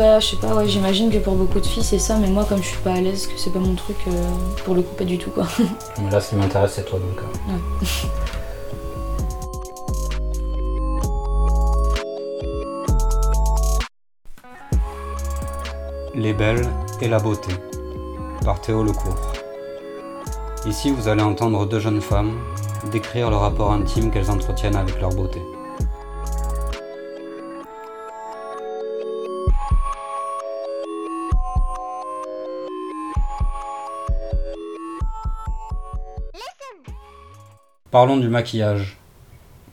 Bah, je sais pas, ouais, j'imagine que pour beaucoup de filles c'est ça, mais moi, comme je suis pas à l'aise, que c'est pas mon truc, euh, pour le coup, pas du tout quoi. Mais là, ce qui m'intéresse, c'est toi donc. euh. Ouais. Les belles et la beauté par Théo Lecourt. Ici, vous allez entendre deux jeunes femmes décrire le rapport intime qu'elles entretiennent avec leur beauté. Parlons du maquillage.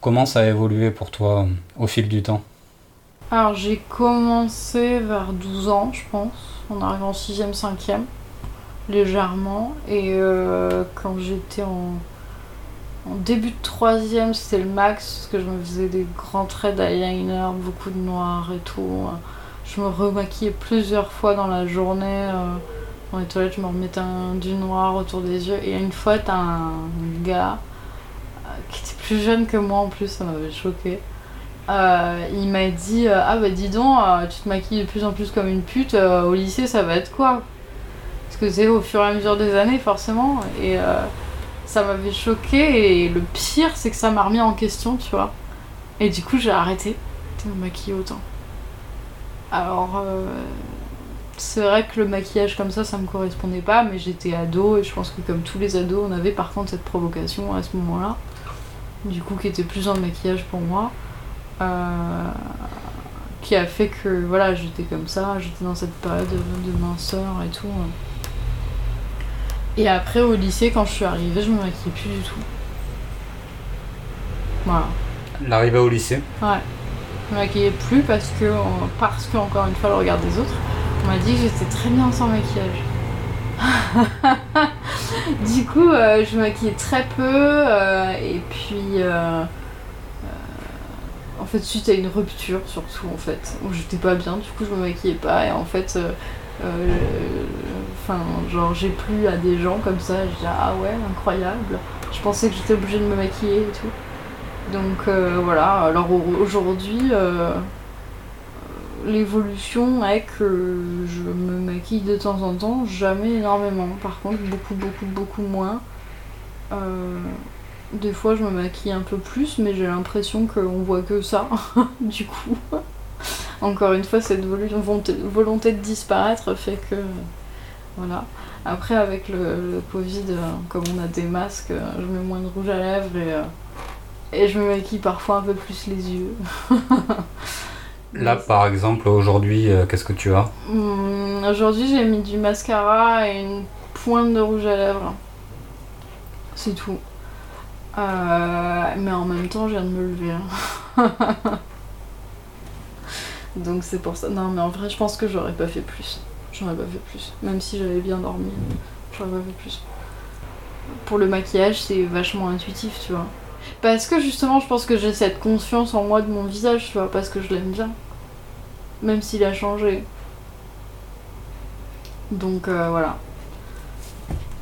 Comment ça a évolué pour toi euh, au fil du temps? Alors j'ai commencé vers 12 ans, je pense, en arrivant en 6ème, 5ème, légèrement. Et euh, quand j'étais en, début de 3ème, c'était le max, parce que je me faisais des grands traits d'eyeliner, beaucoup de noir et tout. Je me remaquillais plusieurs fois dans la journée. euh, dans les toilettes, je me remettais un- du noir autour des yeux. Et une fois, t'as un gars qui était plus jeune que moi en plus, ça m'avait choqué. Euh, il m'a dit euh, Ah bah dis donc, euh, tu te maquilles de plus en plus comme une pute, au lycée ça va être quoi? Parce que c'est au fur et à mesure des années forcément. Et ça m'avait choqué. Et le pire, c'est que ça m'a remis en question, tu vois. Et du coup, j'ai arrêté de me maquiller autant. Alors, c'est vrai que le maquillage comme ça, ça me correspondait pas, mais j'étais ado et je pense que comme tous les ados, on avait par contre cette provocation à ce moment-là, du coup qui était plus dans le maquillage pour moi, euh, qui a fait que voilà, j'étais comme ça, j'étais dans cette période de, de minceur et tout. Et après au lycée, quand je suis arrivée, je me maquillais plus du tout. Voilà. L'arrivée au lycée Ouais. Je me maquillais plus parce que, parce que, encore une fois, le regard des autres, on m'a dit que j'étais très bien sans maquillage. du coup, euh, je me maquillais très peu euh, et puis. euh, en fait, suite à une rupture, surtout, en fait, où j'étais pas bien, du coup, je me maquillais pas et en fait. Enfin, genre, j'ai plu à des gens comme ça, je dis ah ouais, incroyable. Je pensais que j'étais obligée de me maquiller et tout. Donc voilà, alors au- aujourd'hui, l'évolution est que je me maquille de temps en temps, jamais énormément. Par contre, beaucoup, beaucoup, beaucoup moins. Euh, des fois, je me maquille un peu plus, mais j'ai l'impression qu'on voit que ça, du coup. Encore une fois, cette volonté, de disparaître fait que. Voilà. Après, avec le, Covid, euh, comme on a des masques, euh, je mets moins de rouge à lèvres et je me maquille parfois un peu plus les yeux. Là, par exemple, aujourd'hui, euh, qu'est-ce que tu as Hum, Aujourd'hui, j'ai mis du mascara et une pointe de rouge à lèvres. C'est tout. Euh, mais en même temps, je viens de me lever. hein. Donc c'est pour ça. Non, mais en vrai, je pense que j'aurais pas fait plus. J'aurais pas fait plus. Même si j'avais bien dormi, j'aurais pas fait plus. Pour le maquillage, c'est vachement intuitif, tu vois. Parce que justement, je pense que j'ai cette confiance en moi de mon visage, tu vois, parce que je l'aime bien. Même s'il a changé. Donc euh, voilà.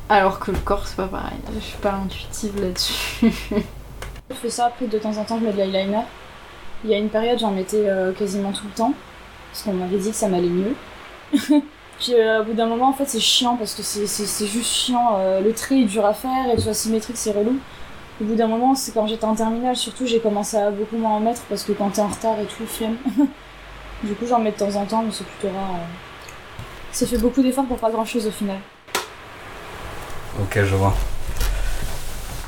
Alors que le corps, c'est pas pareil. Je suis pas intuitive là-dessus. Je fais ça, après de temps en temps je mets de l'eyeliner. Il y a une période j'en mettais euh, quasiment tout le temps, parce qu'on m'avait dit que ça m'allait mieux. Puis euh, au bout d'un moment en fait c'est chiant parce que c'est- juste chiant, le trait est dur à faire et que soit symétrique c'est relou. Au bout d'un moment c'est quand j'étais en terminale surtout j'ai commencé à beaucoup moins en mettre parce que quand t'es en retard et tout, flemme. du coup j'en mets de temps en temps mais c'est plutôt rare. euh. Ça fait beaucoup d'efforts pour pas grand chose au final. Ok, je vois.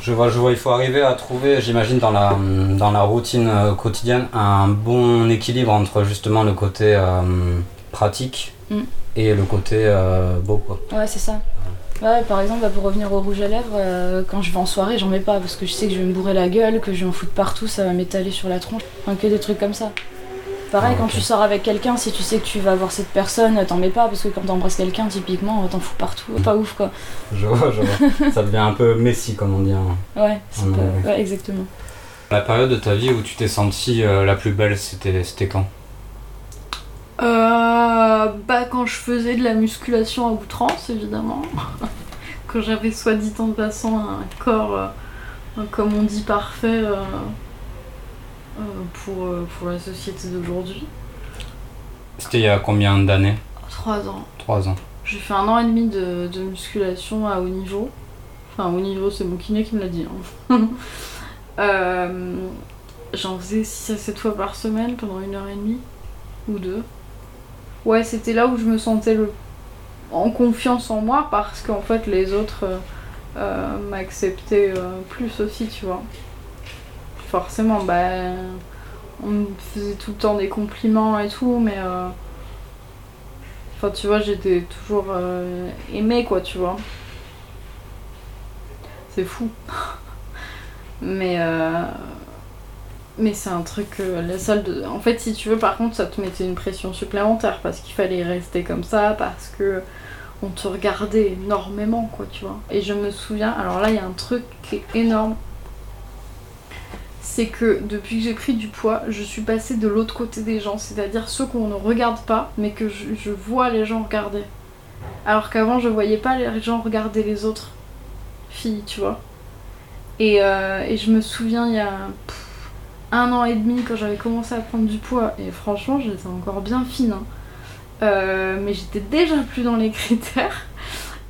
Je vois, je vois. Il faut arriver à trouver, j'imagine, dans la, dans la routine euh, quotidienne, un bon équilibre entre justement le côté euh, pratique Mm. et le côté euh, beau, quoi. Ouais, c'est ça. Ouais, par exemple, bah, pour revenir au rouge à lèvres, euh, quand je vais en soirée, j'en mets pas parce que je sais que je vais me bourrer la gueule, que je vais en foutre partout, ça va m'étaler sur la tronche. Enfin, que des trucs comme ça. Pareil, Ah, quand tu sors avec quelqu'un, si tu sais que tu vas voir cette personne, t'en mets pas parce que quand t'embrasses quelqu'un, typiquement, t'en fous partout. Pas ouf quoi. Je vois, je vois. Ça devient un peu messi, comme on dit. hein. Ouais, c'est pas- ouais. ouais, exactement. La période de ta vie où tu t'es sentie euh, la plus belle, c'était quand? Euh, bah quand je faisais de la musculation à outrance, évidemment. quand j'avais soit dit en passant un corps, euh, comme on dit, parfait euh, euh, pour, pour la société d'aujourd'hui. C'était il y a combien d'années? 3 ans. 3 ans. J'ai fait un an et demi de, de musculation à haut niveau. Enfin, haut niveau, c'est mon kiné qui me l'a dit. hein. Euh, J'en faisais 6 à 7 fois par semaine pendant une heure et demie ou deux. Ouais, c'était là où je me sentais en confiance en moi parce qu'en fait les autres euh, euh, m'acceptaient euh, plus aussi, tu vois. Forcément, bah. On me faisait tout le temps des compliments et tout, mais. Enfin, tu vois, j'étais toujours aimée, quoi, tu vois. C'est fou. mais. Mais c'est un truc. euh, la salle de. En fait, si tu veux, par contre, ça te mettait une pression supplémentaire parce qu'il fallait rester comme ça, parce que. On te regardait énormément, quoi, tu vois. Et je me souviens, alors là, il y a un truc qui est énorme. C'est que depuis que j'ai pris du poids, je suis passée de l'autre côté des gens, c'est-à-dire ceux qu'on ne regarde pas, mais que je, vois les gens regarder. Alors qu'avant, je voyais pas les gens regarder les autres filles, tu vois. Et, euh, et je me souviens, il y a un an et demi, quand j'avais commencé à prendre du poids, et franchement, j'étais encore bien fine, hein. Euh, mais j'étais déjà plus dans les critères.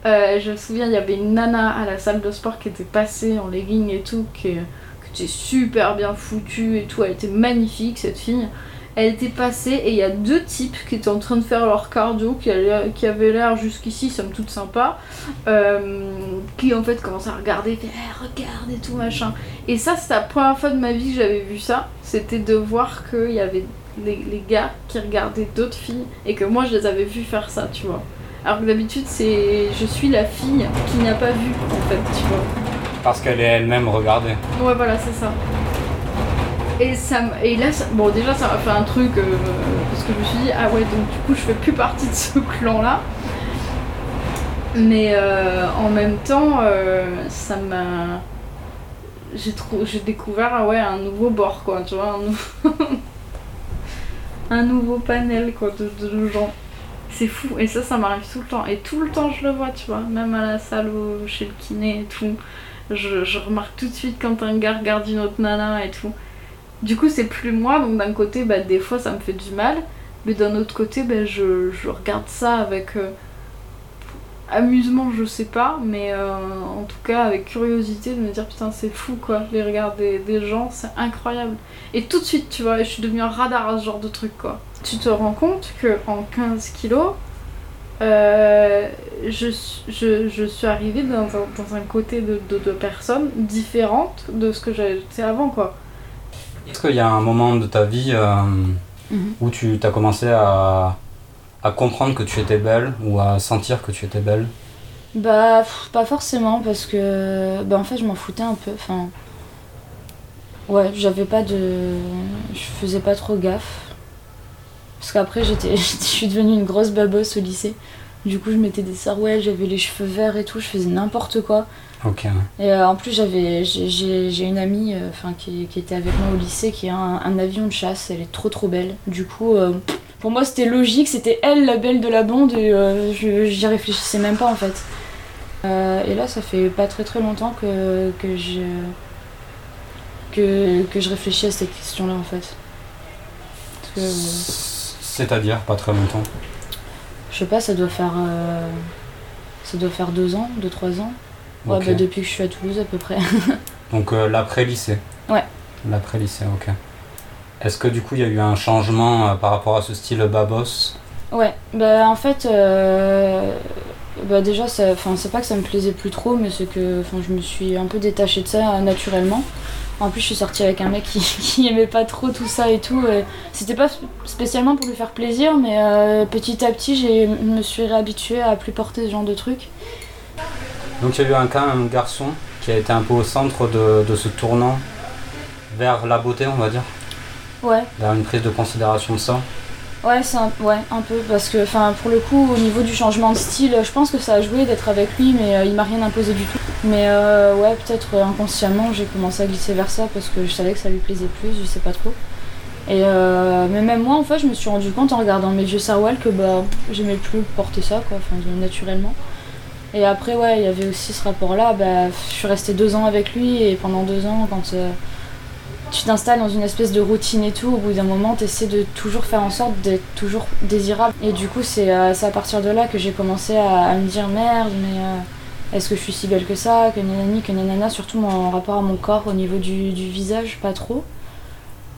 Euh, je me souviens, il y avait une nana à la salle de sport qui était passée en legging et tout, qui, qui était super bien foutue et tout. Elle était magnifique, cette fille. Elle était passée et il y a deux types qui étaient en train de faire leur cardio, qui, allaient- qui avaient l'air jusqu'ici, somme toute sympa, euh, qui en fait commençaient à regarder, fait Eh, regarde et tout machin. Et ça, c'est la première fois de ma vie que j'avais vu ça. C'était de voir qu'il y avait les, les gars qui regardaient d'autres filles et que moi je les avais vus faire ça, tu vois. Alors que d'habitude, c'est je suis la fille qui n'a pas vu en fait, tu vois. Parce qu'elle est elle-même regardée. Ouais, voilà, c'est ça. Et, ça, et là, bon, déjà, ça m'a fait un truc euh, parce que je me suis dit, ah ouais, donc du coup, je fais plus partie de ce clan-là. Mais euh, en même temps, euh, ça m'a. J'ai trou- j'ai découvert ah ouais, un nouveau bord, quoi, tu vois, un, nou- un nouveau panel, quoi, de, de gens. C'est fou, et ça, ça m'arrive tout le temps. Et tout le temps, je le vois, tu vois, même à la salle chez le kiné et tout. Je, je remarque tout de suite quand un gars regarde une autre nana et tout. Du coup, c'est plus moi, donc d'un côté, bah, des fois, ça me fait du mal. Mais d'un autre côté, bah, je, regarde ça avec euh, amusement, je sais pas, mais euh, en tout cas avec curiosité de me dire putain, c'est fou quoi, les regards des, gens, c'est incroyable. Et tout de suite, tu vois, je suis devenue un radar à ce genre de truc quoi. Tu te rends compte que en 15 kilos, euh, je, suis- arrivée dans un, côté de, de, de personnes différentes de ce que j'étais avant quoi. Est-ce qu'il y a un moment de ta vie euh, Mhm. où tu as commencé à, à comprendre que tu étais belle ou à sentir que tu étais belle? Bah, pff, pas forcément, parce que. Bah, en fait, je m'en foutais un peu. Enfin. Ouais, j'avais pas de. Je faisais pas trop gaffe. Parce qu'après, j'étais. Je suis devenue une grosse babosse au lycée. Du coup, je mettais des sarouels, j'avais les cheveux verts et tout, je faisais n'importe quoi. Ok. Et euh, en plus, j'avais, j'ai- une amie euh, qui, qui était avec moi au lycée qui a un, un avion de chasse. Elle est trop trop belle. Du coup, euh, pour moi, c'était logique. C'était elle la belle de la bande et j'y réfléchissais même pas en fait. Et là, ça fait pas très très longtemps que, que, je, que, que je réfléchis à cette question-là en fait. C'est-à-dire pas très longtemps. je sais pas, ça doit faire. ça doit faire deux ans, deux, trois ans. Ouais, bah, depuis que je suis à Toulouse à peu près. Donc euh, l'après-lycée. Ouais. L'après-lycée, ok. Est-ce que du coup il y a eu un changement euh, par rapport à ce style babos? Ouais, bah en fait, euh, bah déjà, c'est pas que ça me plaisait plus trop, mais c'est que je me suis un peu détachée de ça naturellement. En plus, je suis sortie avec un mec qui, qui aimait pas trop tout ça et tout. C'était pas sp- spécialement pour lui faire plaisir, mais petit à petit, je me suis réhabituée à plus porter ce genre de trucs. Donc il y a eu un cas, un garçon qui a été un peu au centre de, de ce tournant vers la beauté, on va dire, Ouais, vers une prise de considération de ça. ouais, c'est un, ouais, un peu, parce que enfin, pour le coup, au niveau du changement de style, je pense que ça a joué d'être avec lui, mais euh, il m'a rien imposé du tout. Mais euh, ouais, peut-être euh, inconsciemment, j'ai commencé à glisser vers ça parce que je savais que ça lui plaisait plus, je sais pas trop. Et euh, mais même moi, en fait, je me suis rendu compte en regardant mes vieux sarouels que bah, j'aimais plus porter ça, quoi, enfin, naturellement. Et après, ouais, il y avait aussi ce rapport-là. Bah, je suis restée deux ans avec lui et pendant deux ans, quand, euh, tu t'installes dans une espèce de routine et tout, au bout d'un moment, tu essaies de toujours faire en sorte d'être toujours désirable. Et du coup, c'est à partir de là que j'ai commencé à, me dire merde, mais est-ce que je suis si belle que ça, que nanani, que nanana, surtout en rapport à mon corps, au niveau du, visage, pas trop.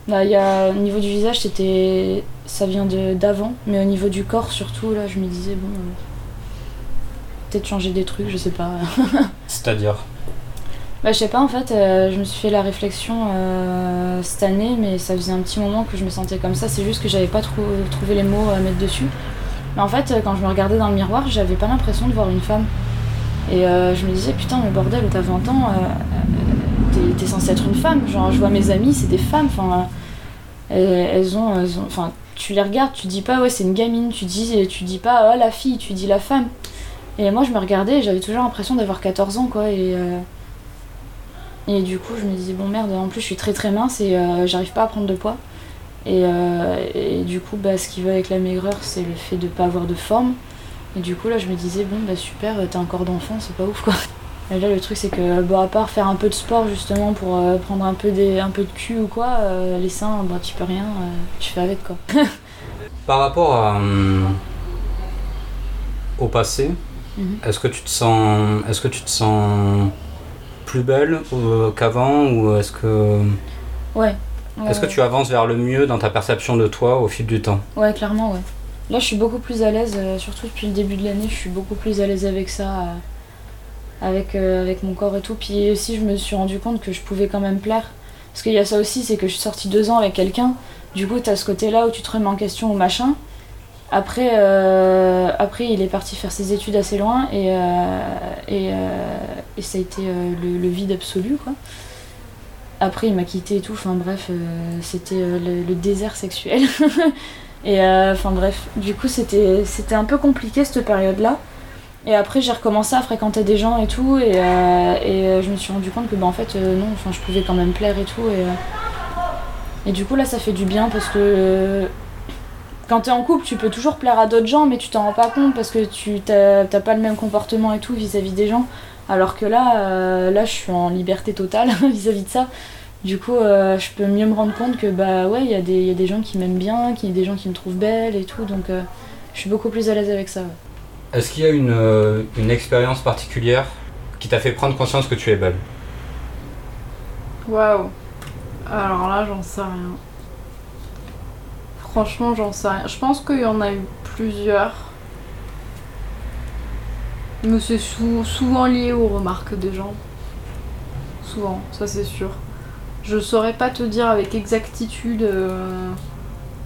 Là, y a, au niveau du visage, c'était ça vient d'avant, mais au niveau du corps, surtout, là, je me disais, bon, peut-être changer des trucs, je sais pas. C'est-à-dire bah, je sais pas, en fait, euh, je me suis fait la réflexion euh, cette année, mais ça faisait un petit moment que je me sentais comme ça. C'est juste que j'avais pas trouvé les mots à mettre dessus. Mais en fait, quand je me regardais dans le miroir, j'avais pas l'impression de voir une femme. Et euh, je me disais, putain, mais bordel, t'as 20 ans, t'es censée être une femme. Genre, je vois mes amies, c'est des femmes. Enfin, elles, ont, Enfin, tu les regardes, tu dis pas, ouais, c'est une gamine. Tu dis, tu dis pas, oh, la fille, tu dis la femme. Et moi, je me regardais et j'avais toujours l'impression d'avoir 14 ans, quoi. Et. Et du coup, je me disais, bon merde, en plus je suis très très mince et euh, j'arrive pas à prendre de poids. Et, euh, du coup, bah, ce qui va avec la maigreur, c'est le fait de pas avoir de forme. Et du coup, là, je me disais, bon, bah super, t'as un corps d'enfant, c'est pas ouf quoi. Et là, le truc, c'est que, bon, à part faire un peu de sport justement pour euh, prendre un peu, des, un peu de cul ou quoi, les seins, bah, tu peux rien, tu fais avec quoi. Par rapport au passé, mhm. est-ce que tu te sens. Est-ce que tu te sens plus belle euh, qu'avant ou est-ce que ouais est-ce que tu avances vers le mieux dans ta perception de toi au fil du temps? Ouais clairement ouais. Là je suis beaucoup plus à l'aise euh, surtout depuis le début de l'année je suis beaucoup plus à l'aise avec ça euh, avec avec mon corps et tout. Puis aussi je me suis rendu compte que je pouvais quand même plaire. Parce qu'il y a ça aussi c'est que je suis sortie deux ans avec quelqu'un. Du coup t'as ce côté là où tu te remets en question ou machin après, euh, après, il est parti faire ses études assez loin et, euh, euh, et, ça a été le, vide absolu. Quoi. Après, il m'a quitté et tout. Enfin bref, c'était le, désert sexuel. et enfin bref, du coup, c'était un peu compliqué cette période-là. Et après, j'ai recommencé à fréquenter des gens et tout. Et, et je me suis rendu compte que, bah, en fait, non, je pouvais quand même plaire et tout. Et, et du coup, là, ça fait du bien parce que quand t'es en couple, tu peux toujours plaire à d'autres gens, mais tu t'en rends pas compte parce que tu t'as pas le même comportement et tout vis-à-vis des gens. Alors que là, euh, là, je suis en liberté totale vis-à-vis de ça. Du coup, euh, je peux mieux me rendre compte que bah ouais, il y, y, a des gens qui m'aiment bien, qu'il y a des gens qui me trouvent belle et tout, donc euh, je suis beaucoup plus à l'aise avec ça. Est-ce qu'il y a une, une expérience particulière qui t'a fait prendre conscience que tu es belle? Waouh Alors là, j'en sais rien. Franchement, j'en sais rien. Je pense qu'il y en a eu plusieurs. Mais c'est souvent lié aux remarques des gens. Souvent, ça c'est sûr. Je saurais pas te dire avec exactitude euh,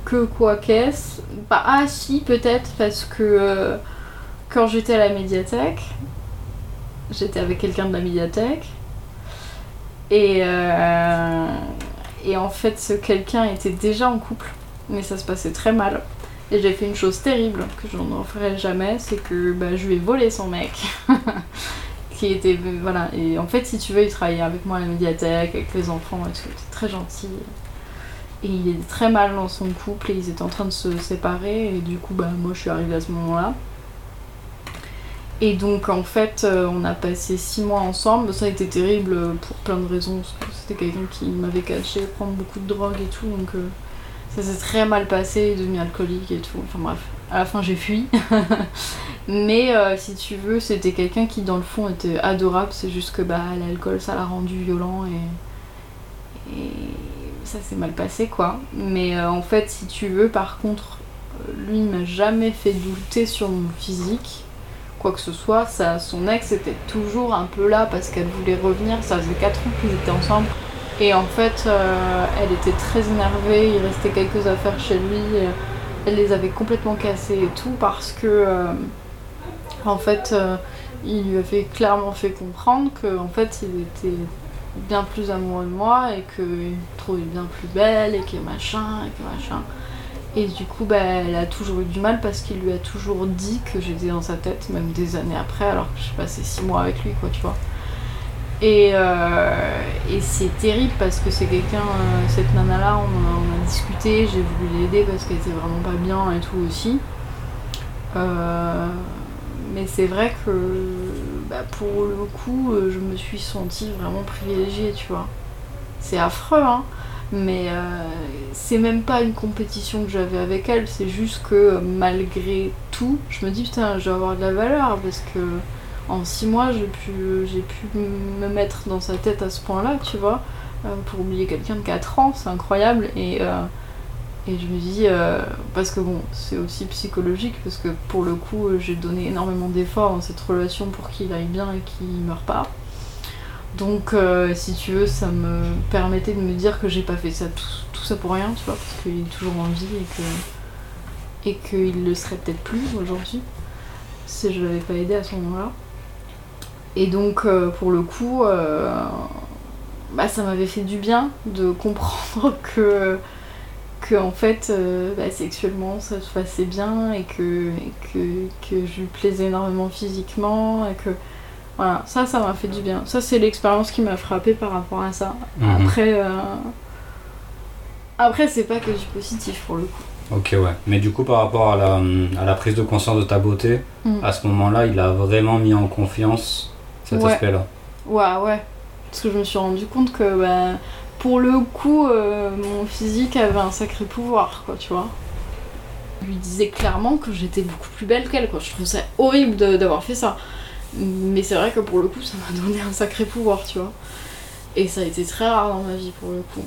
que quoi qu'est-ce. Bah, ah si, peut-être, parce que euh, quand j'étais à la médiathèque, j'étais avec quelqu'un de la médiathèque. Et, euh, et en fait, ce quelqu'un était déjà en couple mais ça se passait très mal. Et j'ai fait une chose terrible que je n'en ferai jamais, c'est que bah, je lui ai volé son mec. qui était. Voilà. Et en fait, si tu veux, il travaillait avec moi à la médiathèque, avec les enfants et tout. Il était très gentil. Et il était très mal dans son couple et ils étaient en train de se séparer. Et du coup, bah, moi, je suis arrivée à ce moment-là. Et donc, en fait, euh, on a passé six mois ensemble. Ça a été terrible pour plein de raisons. C'était quelqu'un qui m'avait caché prendre beaucoup de drogue et tout. Donc. Euh, ça s'est très mal passé, devenu alcoolique et tout. Enfin bref, à la fin j'ai fui. Mais euh, si tu veux, c'était quelqu'un qui dans le fond était adorable. C'est juste que bah, l'alcool ça l'a rendu violent et, ça s'est mal passé quoi. Mais euh, en fait, si tu veux, par contre, lui il m'a jamais fait douter sur mon physique. Quoi que ce soit, ça, son ex était toujours un peu là parce qu'elle voulait revenir. Ça faisait 4 ans qu'ils étaient ensemble. Et en fait, euh, elle était très énervée, il restait quelques affaires chez lui, elle les avait complètement cassées et tout parce que, euh, en fait, euh, il lui avait clairement fait comprendre que, en fait, il était bien plus amoureux de moi et qu'il me trouvait bien plus belle et que machin et que machin. Et du coup, bah, elle a toujours eu du mal parce qu'il lui a toujours dit que j'étais dans sa tête, même des années après, alors que j'ai passé six mois avec lui, quoi, tu vois. Euh, et, c'est terrible parce que c'est quelqu'un, euh, cette nana là, on a, discuté, j'ai voulu l'aider parce qu'elle était vraiment pas bien et tout aussi. Euh, mais c'est vrai que bah, pour le coup, je me suis sentie vraiment privilégiée, tu vois. C'est affreux, hein. Mais c'est même pas une compétition que j'avais avec elle, c'est juste que malgré tout, je me dis putain, je vais avoir de la valeur parce que en six mois, j'ai pu, j'ai pu me mettre dans sa tête à ce point-là, tu vois, euh, pour oublier quelqu'un de 4 ans, c'est incroyable. Et, euh, et je me dis, euh, parce que bon, c'est aussi psychologique, parce que pour le coup, j'ai donné énormément d'efforts dans cette relation pour qu'il aille bien et qu'il meure pas. Donc, si tu veux, ça me permettait de me dire que j'ai pas fait ça tout, tout ça pour rien, tu vois, parce qu'il est toujours en vie et que et qu'il le serait peut-être plus aujourd'hui si je l'avais pas aidé à ce moment-là. Et donc, euh, pour le coup, euh, bah, ça m'avait fait du bien de comprendre que, que en fait, euh, bah, sexuellement, ça se passait bien et que, et que, que je lui plaisais énormément physiquement et que voilà, ça, ça m'a fait du bien. Ça, c'est l'expérience qui m'a frappé par rapport à ça. Mhm. Après, après c'est pas que du positif pour le coup. Ok, ouais. Mais du coup, par rapport à la, à la prise de conscience de ta beauté, Mm. à ce moment-là, il a vraiment mis en confiance cet Ouais. aspect-là. Ouais, ouais. Parce que je me suis rendu compte que bah, pour le coup, euh, mon physique avait un sacré pouvoir, quoi, tu vois. Je lui disais clairement que j'étais beaucoup plus belle qu'elle, quoi. Je trouve ça horrible d'avoir fait ça. Mais c'est vrai que pour le coup, ça m'a donné un sacré pouvoir, tu vois. Et ça a été très rare dans ma vie, pour le coup.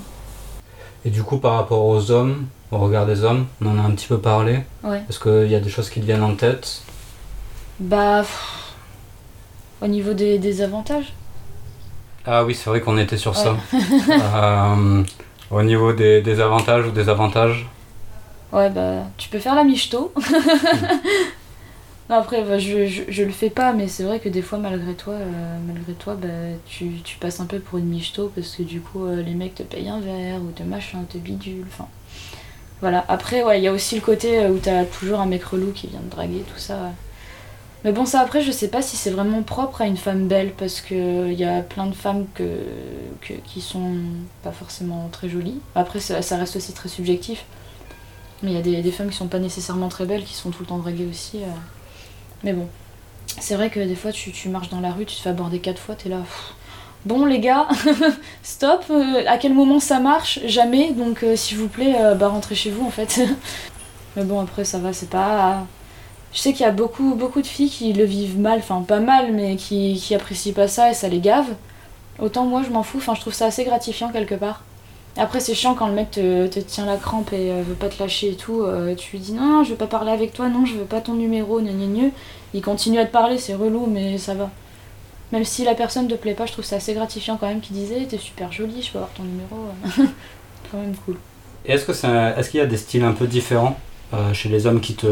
Et du coup, par rapport aux hommes, au regard des hommes, on en a un petit peu parlé. Ouais. Est-ce qu'il y a des choses qui te viennent en tête? Bah. pff, au niveau des, des avantages Ah oui, c'est vrai qu'on était sur ça. Euh, au niveau des, des avantages ou des avantages Ouais, bah, tu peux faire la michto. non, après, bah, je, je, je le fais pas, mais c'est vrai que des fois, malgré toi, euh, malgré toi bah, tu, tu passes un peu pour une michto parce que du coup, euh, les mecs te payent un verre ou te machin, te bidule, enfin. Voilà. Après, ouais, il y a aussi le côté où t'as toujours un mec relou qui vient te draguer, tout ça. ouais. Mais bon, ça après, je sais pas si c'est vraiment propre à une femme belle parce que il y a plein de femmes que, qui sont pas forcément très jolies. Après, ça, reste aussi très subjectif. Mais il y a des, femmes qui sont pas nécessairement très belles, qui sont tout le temps draguées aussi. euh. Mais bon, c'est vrai que des fois tu, marches dans la rue, tu te fais aborder quatre fois, t'es là. Bon les gars, stop, euh, à quel moment ça marche? Jamais, donc euh, s'il vous plaît, bah rentrez chez vous en fait. Mais bon après ça va, c'est pas... Je sais qu'il y a beaucoup, beaucoup de filles qui le vivent mal, enfin pas mal, mais qui, qui apprécient pas ça et ça les gave. Autant moi je m'en fous, enfin je trouve ça assez gratifiant quelque part. Après, c'est chiant quand le mec te, te tient la crampe et euh, veut pas te lâcher et tout. euh, tu lui dis non, non, je veux pas parler avec toi, non, je veux pas ton numéro, gna gna gna. Il continue à te parler, c'est relou, mais ça va. Même si la personne te plaît pas, je trouve ça assez gratifiant quand même qu'il disait t'es super jolie, je peux avoir ton numéro. euh. quand même cool. Et est-ce que est-ce qu'il y a des styles un peu différents euh, chez les hommes qui te,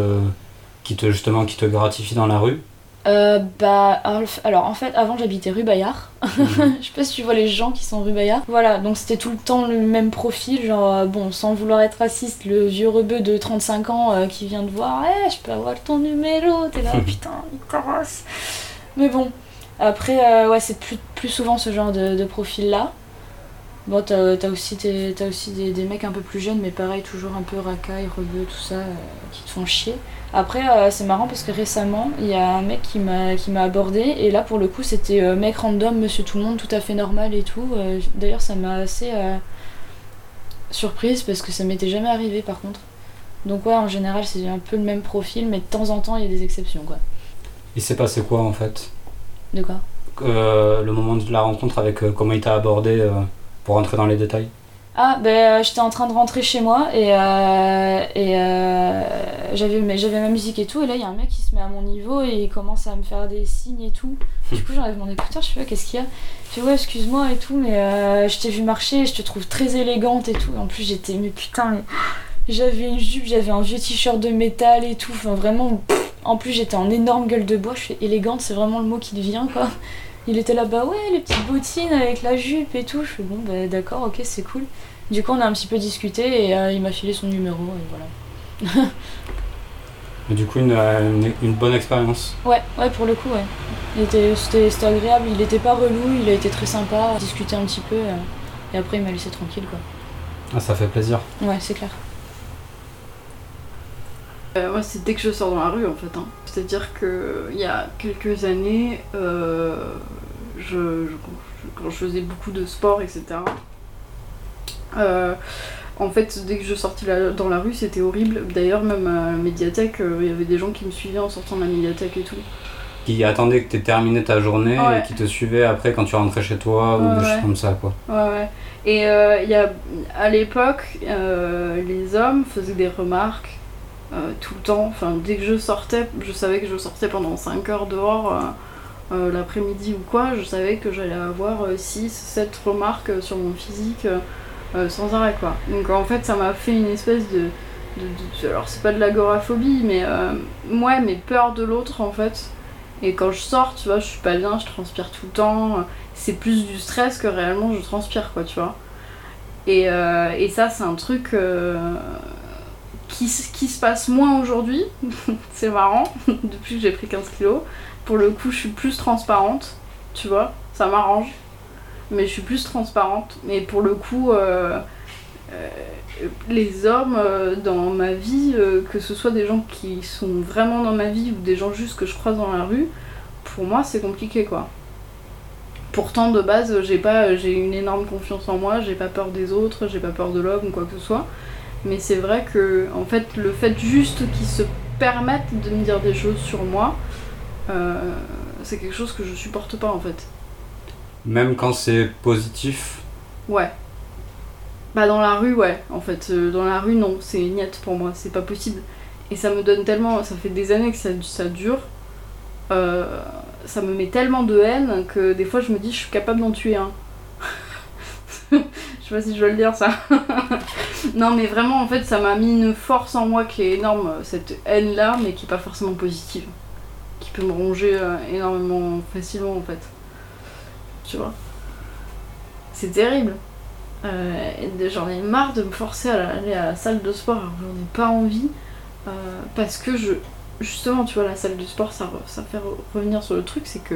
qui te justement qui te gratifient dans la rue Euh, bah, alors, en fait, avant j'habitais rue Bayard. Mhm. Je sais pas si tu vois les gens qui sont rue Bayard. Voilà, donc c'était tout le temps le même profil, genre, euh, bon, sans vouloir être raciste, le vieux rebeu de 35 ans euh, qui vient te voir, Eh, je peux avoir ton numéro, t'es là, putain, il t'arrasse. Mais bon, après, euh, ouais, c'est plus, plus souvent ce genre de, de profil-là. Bon, t'as aussi, t'as aussi des, des mecs un peu plus jeunes, mais pareil, toujours un peu racaille, rebeu, tout ça, euh, qui te font chier. Après, euh, c'est marrant parce que récemment, il y a un mec qui m'a qui m'a abordé et là pour le coup, c'était euh, mec random, monsieur tout le monde, tout à fait normal et tout. D'ailleurs, ça m'a assez surprise parce que ça m'était jamais arrivé par contre. Donc ouais, en général, c'est un peu le même profil, mais de temps en temps, il y a des exceptions quoi. Il s'est passé quoi en fait? De quoi? Le moment de la rencontre avec comment il t'a abordé pour rentrer dans les détails Ah, ben euh, j'étais en train de rentrer chez moi et, euh, et euh, j'avais ma- musique et tout. Et là, il y a un mec qui se met à mon niveau et il commence à me faire des signes et tout. Du coup, j'enlève mon écouteur, je fais ouais, qu'est-ce qu'il y a? Je fais ouais, excuse-moi et tout, mais je t'ai vu marcher et je te trouve très élégante et tout. En plus, j'étais, mais putain, mais j'avais une jupe, j'avais un vieux t-shirt de métal et tout. Enfin, vraiment, en plus, j'étais en énorme gueule de bois. Je fais élégante, c'est vraiment le mot qui te vient quoi. Il était là, bah ouais, les petites bottines avec la jupe et tout. Je fais bon, bah d'accord, ok, c'est cool. Du coup, on a un petit peu discuté et euh, il m'a filé son numéro et voilà. Du coup, une, euh, une, une bonne expérience. Ouais, ouais, pour le coup, ouais. Il était, c'était, c'était agréable, il était pas relou, il a été très sympa, discuté un petit peu euh, et après il m'a laissé tranquille quoi. Ah, ça fait plaisir. Ouais, c'est clair. Euh, moi, c'est dès que je sors dans la rue, en fait. hein. C'est-à-dire que il y a quelques années, euh, je, je- je- quand je faisais beaucoup de sport, etc., Euh, en fait, dès que je sortais la- dans la rue, c'était horrible. D'ailleurs, même à la médiathèque, euh, il y avait des gens qui me suivaient en sortant de la médiathèque et tout. Qui attendait que tu aies terminé ta journée Ouais. et qui te suivait après quand tu rentrais chez toi ou Ouais, des ouais. choses comme ça, quoi. Ouais, ouais. Et euh, y a, à l'époque, euh, les hommes faisaient des remarques euh, tout le temps. Enfin, dès que je sortais, je savais que je sortais pendant 5 heures dehors euh, euh, l'après-midi ou quoi, je savais que j'allais avoir 6, 7 remarques sur mon physique sans arrêt, quoi. Donc en fait, ça m'a fait une espèce de. alors, c'est pas de l'agoraphobie, mais euh, ouais, mais peur de l'autre en fait. Et quand je sors, tu vois, je suis pas bien, je transpire tout le temps. C'est plus du stress que réellement je transpire, quoi, tu vois. Et, et ça, c'est un truc qui, qui se passe moins aujourd'hui. c'est marrant, depuis que j'ai pris 15 kilos. Pour le coup, je suis plus transparente, tu vois, ça m'arrange. Mais je suis plus transparente. Mais pour le coup, euh, euh, les hommes euh, dans ma vie, que ce soit des gens qui sont vraiment dans ma vie ou des gens juste que je croise dans la rue, pour moi, c'est compliqué, quoi. Pourtant, de base, j'ai pas, j'ai une énorme confiance en moi, j'ai pas peur des autres, j'ai pas peur de l'homme ou quoi que ce soit. Mais c'est vrai que, en fait, le fait juste qu'ils se permettent de me dire des choses sur moi, euh, c'est quelque chose que je supporte pas en fait. Même quand c'est positif, Ouais. Bah dans la rue, ouais. En fait, euh, dans la rue, non, c'est niette pour moi, c'est pas possible. Et ça me donne tellement, ça fait des années que ça, ça dure. Euh, ça me met tellement de haine que des fois je me dis je suis capable d'en tuer un. je sais pas si je veux le dire ça. non mais vraiment en fait ça m'a mis une force en moi qui est énorme, cette haine là, mais qui est pas forcément positive. Qui peut me ronger euh, énormément facilement en fait. Tu vois. C'est terrible. Euh, j'en ai marre de me forcer à aller à la salle de sport alors que j'en ai pas envie. euh, parce que je. Justement, tu vois, la salle de sport, ça, ça fait re- revenir sur le truc, c'est que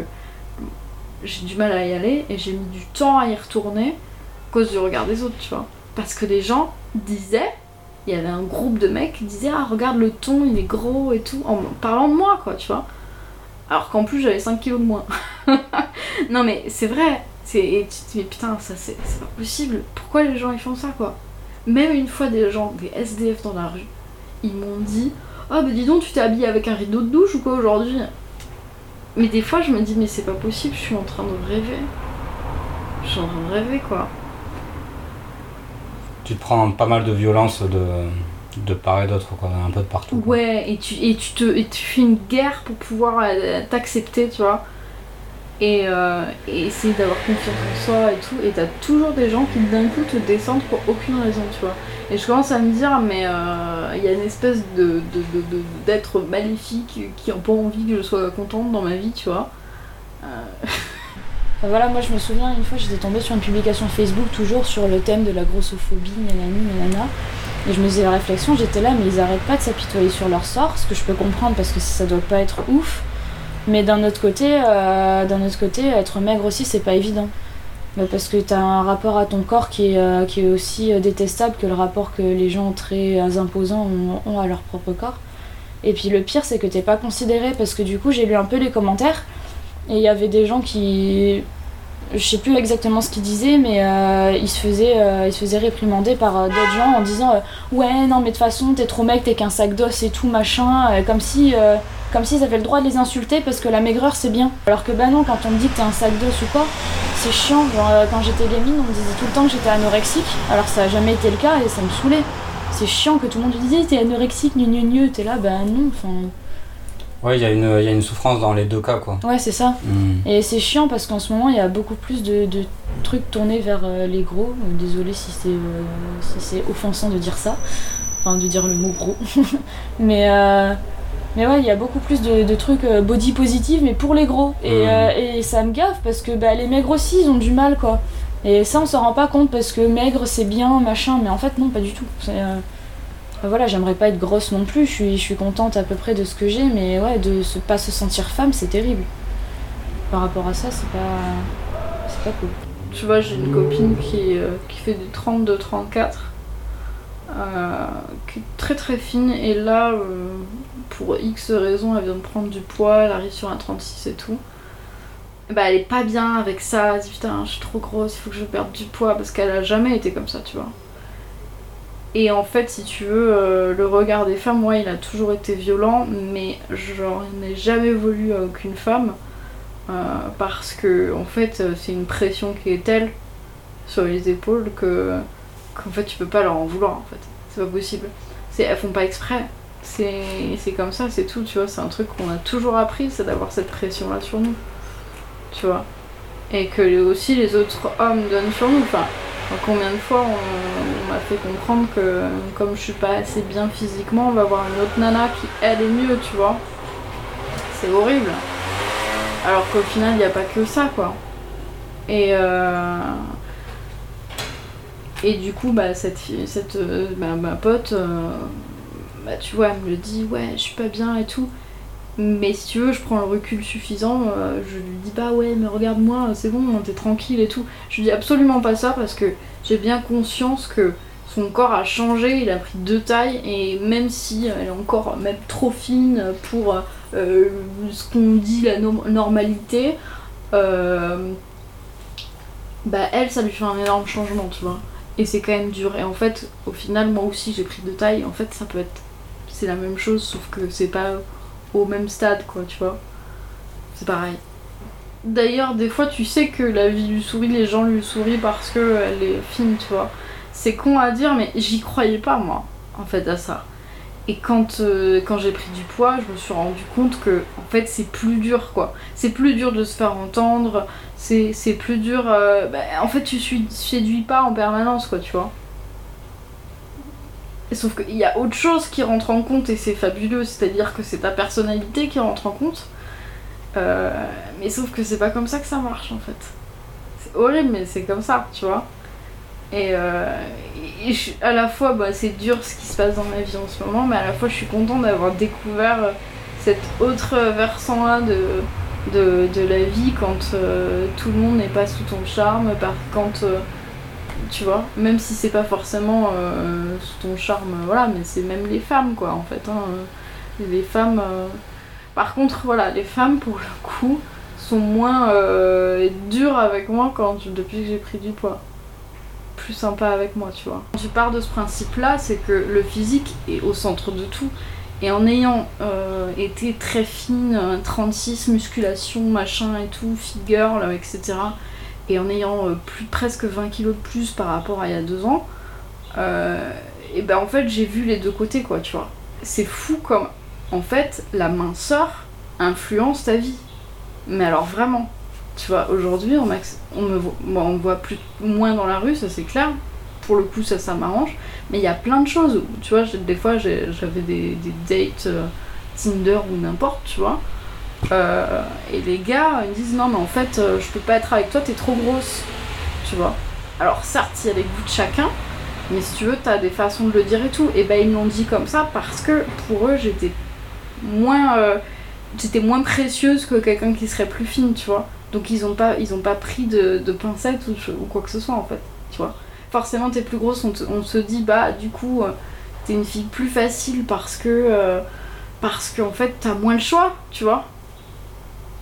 j'ai du mal à y aller et j'ai mis du temps à y retourner à cause du regard des autres, tu vois. Parce que les gens disaient, il y avait un groupe de mecs qui disaient Ah, regarde le ton, il est gros et tout, en parlant de moi, quoi, tu vois. Alors qu'en plus, j'avais 5 kilos de moins. non, mais c'est vrai, tu te dis, putain, ça c'est, pas possible. Pourquoi les gens ils font ça quoi? Même une fois des gens, des SDF dans la rue, ils m'ont dit Ah bah dis donc, tu t'es habillé avec un rideau de douche ou quoi aujourd'hui Mais des fois je me dis, mais c'est pas possible, je suis en train de rêver. Je suis en train de rêver quoi. Tu te prends pas mal de violence de, de part et d'autre, quoi, un peu de partout. Ouais, et tu, et tu, te, et tu fais une guerre pour pouvoir euh, t'accepter, tu vois. Et, euh, et essayer d'avoir confiance en soi et tout. Et t'as toujours des gens qui d'un coup te descendent pour aucune raison, tu vois. Et je commence à me dire, mais euh, il y a une espèce de, d'être maléfique qui n'a pas envie que je sois contente dans ma vie, tu vois. Euh, voilà, moi je me souviens une fois j'étais tombée sur une publication Facebook toujours sur le thème de la grossophobie, nanani, nanana. Et je me faisais la réflexion, j'étais là, mais ils arrêtent pas de s'apitoyer sur leur sort, ce que je peux comprendre parce que ça doit pas être ouf. Mais d'un autre côté, euh, d'un autre côté, être maigre aussi c'est pas évident. Bah, parce que t'as un rapport à ton corps qui est, euh, aussi euh, détestable que le rapport que les gens très imposants ont, ont à leur propre corps. Et puis le pire c'est que t'es pas considéré parce que du coup j'ai lu un peu les commentaires et il y avait des gens qui. Je sais plus exactement ce qu'ils disaient, mais euh, ils, se faisaient, euh, ils se faisaient réprimander par euh, d'autres gens en disant Ouais, non, mais de toute façon, t'es trop mec, t'es qu'un sac d'os et tout, machin. comme si. comme s'ils avaient le droit de les insulter parce que la maigreur c'est bien. Alors que bah non, quand on me dit que t'es un sac d'os ou quoi, c'est chiant. Genre quand j'étais gamine, on me disait tout le temps que j'étais anorexique. Alors ça a jamais été le cas et ça me saoulait. C'est chiant que tout le monde te disait t'es anorexique, gnu gnu gnu. T'es là, bah non, enfin. Ouais, il y, a une- il y a une souffrance dans les deux cas, quoi. Ouais, c'est ça. Hmm. Et c'est chiant parce qu'en ce moment, il y a beaucoup plus de, de trucs tournés vers euh, les gros. Désolée si c'est euh, si c'est offensant de dire ça. Enfin, de dire le mot gros. mais, euh, mais ouais, il y a beaucoup plus de, de trucs body positive, mais pour les gros. Et, euh, et ça me gaffe parce que bah, les maigres aussi, ils ont du mal, quoi. Et ça, on s'en rend pas compte parce que maigre, c'est bien, machin. Mais en fait, non, pas du tout. C'est, voilà, j'aimerais pas être grosse non plus. Je suis, contente à peu près de ce que j'ai, mais ouais, de se, pas se sentir femme, c'est terrible par rapport à ça, c'est pas. C'est pas cool. Tu vois, j'ai une copine qui, euh, fait du 32-34, euh, qui est très très fine, et là, euh, pour X raisons, elle vient de prendre du poids, elle arrive sur un 36 et tout. Bah, elle est pas bien avec ça, elle dit putain, je suis trop grosse, il faut que je perde du poids, parce qu'elle a jamais été comme ça, tu vois. Et en fait, si tu veux, euh, le regard des femmes, ouais, il a toujours été violent, mais j'en ai jamais voulu à aucune femme. euh, parce que, en fait, euh, c'est une pression qui est telle sur les épaules que qu'en fait, tu peux pas leur en vouloir, en fait. C'est pas possible. C'est, elles font pas exprès. C'est, c'est comme ça, c'est tout, tu vois. C'est un truc qu'on a toujours appris, c'est d'avoir cette pression-là sur nous. Tu vois. Et que aussi les autres hommes donnent sur nous. Combien de fois on, m'a fait comprendre que comme je suis pas assez bien physiquement, on va voir une autre nana qui elle est mieux, tu vois. C'est horrible. Alors qu'au final, il n'y a pas que ça, quoi. Et euh, et du coup, bah cette cette euh, bah, ma pote, euh, bah tu vois, elle me le dit, ouais, je suis pas bien et tout. Mais si tu veux, je prends le recul suffisant, euh, je lui dis pas ouais mais regarde-moi, c'est bon, t'es tranquille et tout. Je lui dis absolument pas ça parce que j'ai bien conscience que son corps a changé, il a pris deux tailles et même si elle est encore même trop fine pour euh, ce qu'on dit la no- normalité, euh, bah elle ça lui fait un énorme changement tu vois. Et c'est quand même dur. Et en fait, au final, moi aussi j'ai pris deux tailles. En fait, ça peut être. C'est la même chose, sauf que c'est pas au même stade, quoi, tu vois. C'est pareil. D'ailleurs, des fois, tu sais que la vie lui sourit, les gens lui sourient parce que elle est fine, tu vois. C'est con à dire, mais j'y croyais pas, moi, en fait, à ça. Et quand, euh, quand j'ai pris du poids, je me suis rendu compte que, en fait, c'est plus dur, quoi. C'est plus dur de se faire entendre, c'est c'est plus dur. euh, bah, en fait, tu suis- séduis pas en permanence, quoi, tu vois. Sauf qu'il y a autre chose qui rentre en compte et c'est fabuleux, c'est-à-dire que c'est ta personnalité qui rentre en compte. Euh, mais sauf que c'est pas comme ça que ça marche en fait. C'est horrible, mais c'est comme ça, tu vois. Et, euh, à la fois, bah, c'est dur ce qui se passe dans ma vie en ce moment, mais à la fois, je suis contente d'avoir découvert cet autre versant-là de, de, de la vie quand euh, tout le monde n'est pas sous ton charme, par, quand. Tu vois, même si c'est pas forcément euh, ton charme, euh, voilà, mais c'est même les femmes, quoi, en fait. hein, les femmes. euh, Par contre, voilà, les femmes, pour le coup, sont moins dures avec moi quand, depuis que j'ai pris du poids. Plus sympa avec moi, tu vois. Je pars de ce principe-là, c'est que le physique est au centre de tout. Et en ayant été très fine, euh, 36, musculation, machin et tout, figure, etc. Et en ayant euh, plus, presque 20 kilos de plus par rapport à il y a deux ans, euh, et ben en fait j'ai vu les deux côtés quoi, tu vois. C'est fou comme en fait la minceur influence ta vie. Mais alors vraiment, tu vois, aujourd'hui on, me voit, plus, moins dans la rue, ça c'est clair. Pour le coup ça ça m'arrange. Mais il y a plein de choses où, tu vois, des fois j'avais des, des dates euh, Tinder ou n'importe, tu vois. Euh, et les gars ils me disent non mais en fait euh, je peux pas être avec toi, t'es trop grosse, tu vois. Alors certes il y a les goûts de chacun, mais si tu veux t'as des façons de le dire et tout. Et ben ils l'ont dit comme ça parce que pour eux j'étais moins, euh, j'étais moins précieuse que quelqu'un qui serait plus fine, tu vois. Donc ils ont pas, pris de, de pincettes ou, quoi que ce soit en fait, tu vois. Forcément t'es plus grosse, on, on se dit bah du coup t'es une fille plus facile parce que parce qu'en fait t'as moins le choix, tu vois.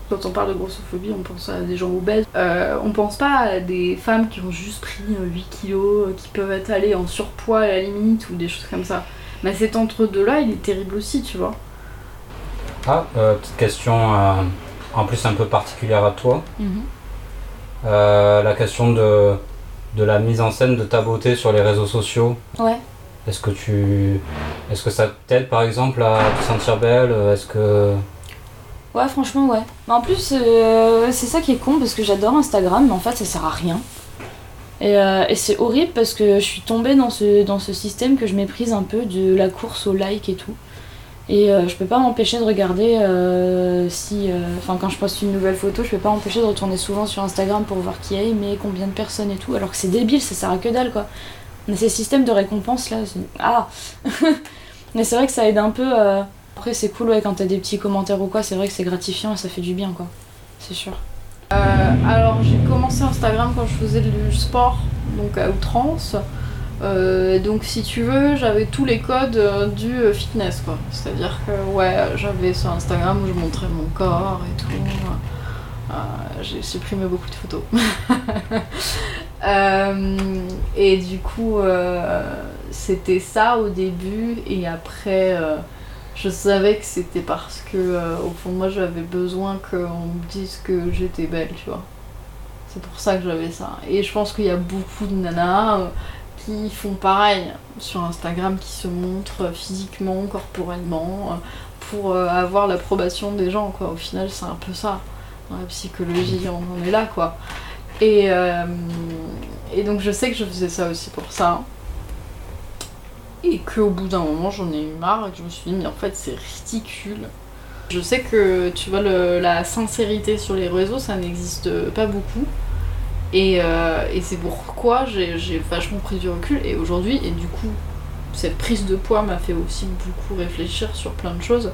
Quand on parle de grossophobie, on pense à des gens obèses. Euh, on pense pas à des femmes qui ont juste pris euh, 8 kilos, euh, qui peuvent être allées en surpoids à la limite ou des choses comme ça. Mais cet entre-deux-là, il est terrible aussi, tu vois. Ah, euh, petite question euh, en plus un peu particulière à toi. Euh, la question de, de la mise en scène de ta beauté sur les réseaux sociaux. Ouais. Est-ce que tu. Est-ce que ça t'aide par exemple à te sentir belle? Est-ce que. Ouais, franchement, ouais. Mais en plus, euh, c'est ça qui est con parce que j'adore Instagram, mais en fait, ça sert à rien. Et, euh, c'est horrible parce que je suis tombée dans ce, dans système que je méprise un peu de la course au like et tout. Et euh, je peux pas m'empêcher de regarder si. Enfin, quand je poste une nouvelle photo, je peux pas m'empêcher de retourner souvent sur Instagram pour voir qui est, mais combien de personnes et tout. Alors que c'est débile, ça sert à que dalle quoi. Mais ces systèmes de récompense là. Ah Mais c'est vrai que ça aide un peu. Après, c'est cool ouais, quand t'as des petits commentaires ou quoi, c'est vrai que c'est gratifiant et ça fait du bien quoi. C'est sûr. Euh, alors j'ai commencé Instagram quand je faisais du sport, donc à outrance. Euh, donc si tu veux, j'avais tous les codes euh, du fitness quoi. C'est-à-dire que ouais, j'avais sur Instagram où je montrais mon corps et tout. J'ai supprimé beaucoup de photos. Et du coup, c'était ça au début, et après, je savais que c'était parce que, euh, au fond moi, j'avais besoin qu'on me dise que j'étais belle, tu vois. C'est pour ça que j'avais ça. Et je pense qu'il y a beaucoup de nanas euh, qui font pareil sur Instagram, qui se montrent physiquement, corporellement, euh, pour avoir l'approbation des gens, quoi. Au final, c'est un peu ça. Dans la psychologie, on en est là, quoi. Et, et donc, je sais que je faisais ça aussi pour ça. Et qu'au bout d'un moment, j'en ai eu marre et je me suis dit, mais en fait, c'est ridicule. Je sais que, tu vois, la sincérité sur les réseaux, ça n'existe pas beaucoup. Et, euh, c'est pourquoi j'ai vachement pris du recul. Et aujourd'hui, et du coup, cette prise de poids m'a fait aussi beaucoup réfléchir sur plein de choses.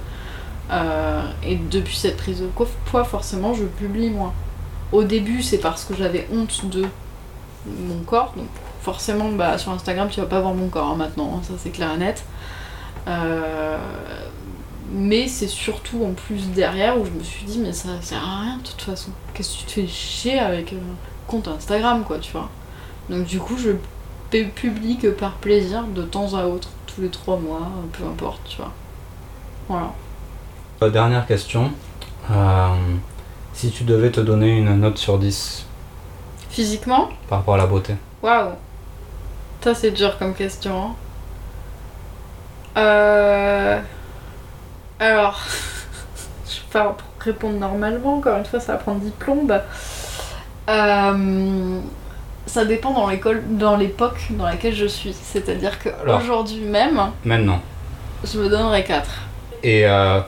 Euh, et depuis cette prise de poids, forcément, je publie moins. Au début, c'est parce que j'avais honte de mon corps. Donc, forcément, bah, sur Instagram, tu vas pas voir mon corps hein, maintenant, hein, ça c'est clair et net. Euh, mais c'est surtout en plus derrière où je me suis dit, mais ça sert à rien de toute façon. Qu'est-ce que tu te fais chier avec un compte Instagram, quoi, tu vois. Donc, du coup, je pu- publie que par plaisir, de temps à autre, tous les trois mois, peu importe, tu vois. Voilà. Euh, Dernière question. Euh, si tu devais te donner une note sur 10 Physiquement, par rapport à la beauté, Waouh Ça c'est dur comme question. hein. Euh... Alors, je sais pas, répondre normalement, encore une fois ça va prendre 10 plombes. Euh, Ça dépend dans l'école, dans l'époque dans laquelle je suis. C'est-à-dire qu'aujourd'hui même, maintenant. je me donnerais 4. Et, euh,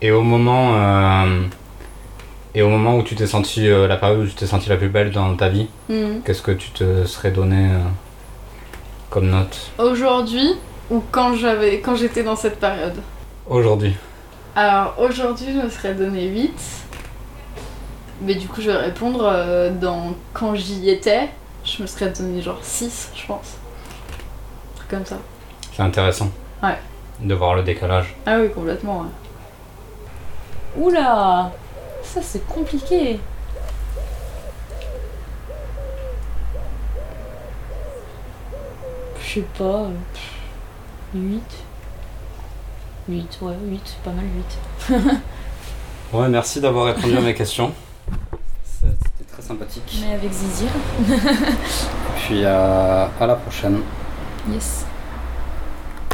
et au moment et au moment où tu t'es senti la période où tu t'es senti la plus belle dans ta vie, Hmm. qu'est-ce que tu te serais donné comme note Aujourd'hui ou quand j'avais quand j'étais dans cette période? Aujourd'hui Alors aujourd'hui, je me serais donné 8. Mais du coup, je vais répondre euh, dans quand j'y étais, je me serais donné genre 6, je pense. Un truc comme ça. C'est intéressant. Ouais. De voir le décalage. Ah oui, complètement, ouais. Oula Ça c'est compliqué. Je sais pas. 8 8, ouais, 8, pas mal 8. Ouais, merci d'avoir répondu à mes questions. C'était très sympathique. Mais avec Zizir. Puis euh, à la prochaine. Yes.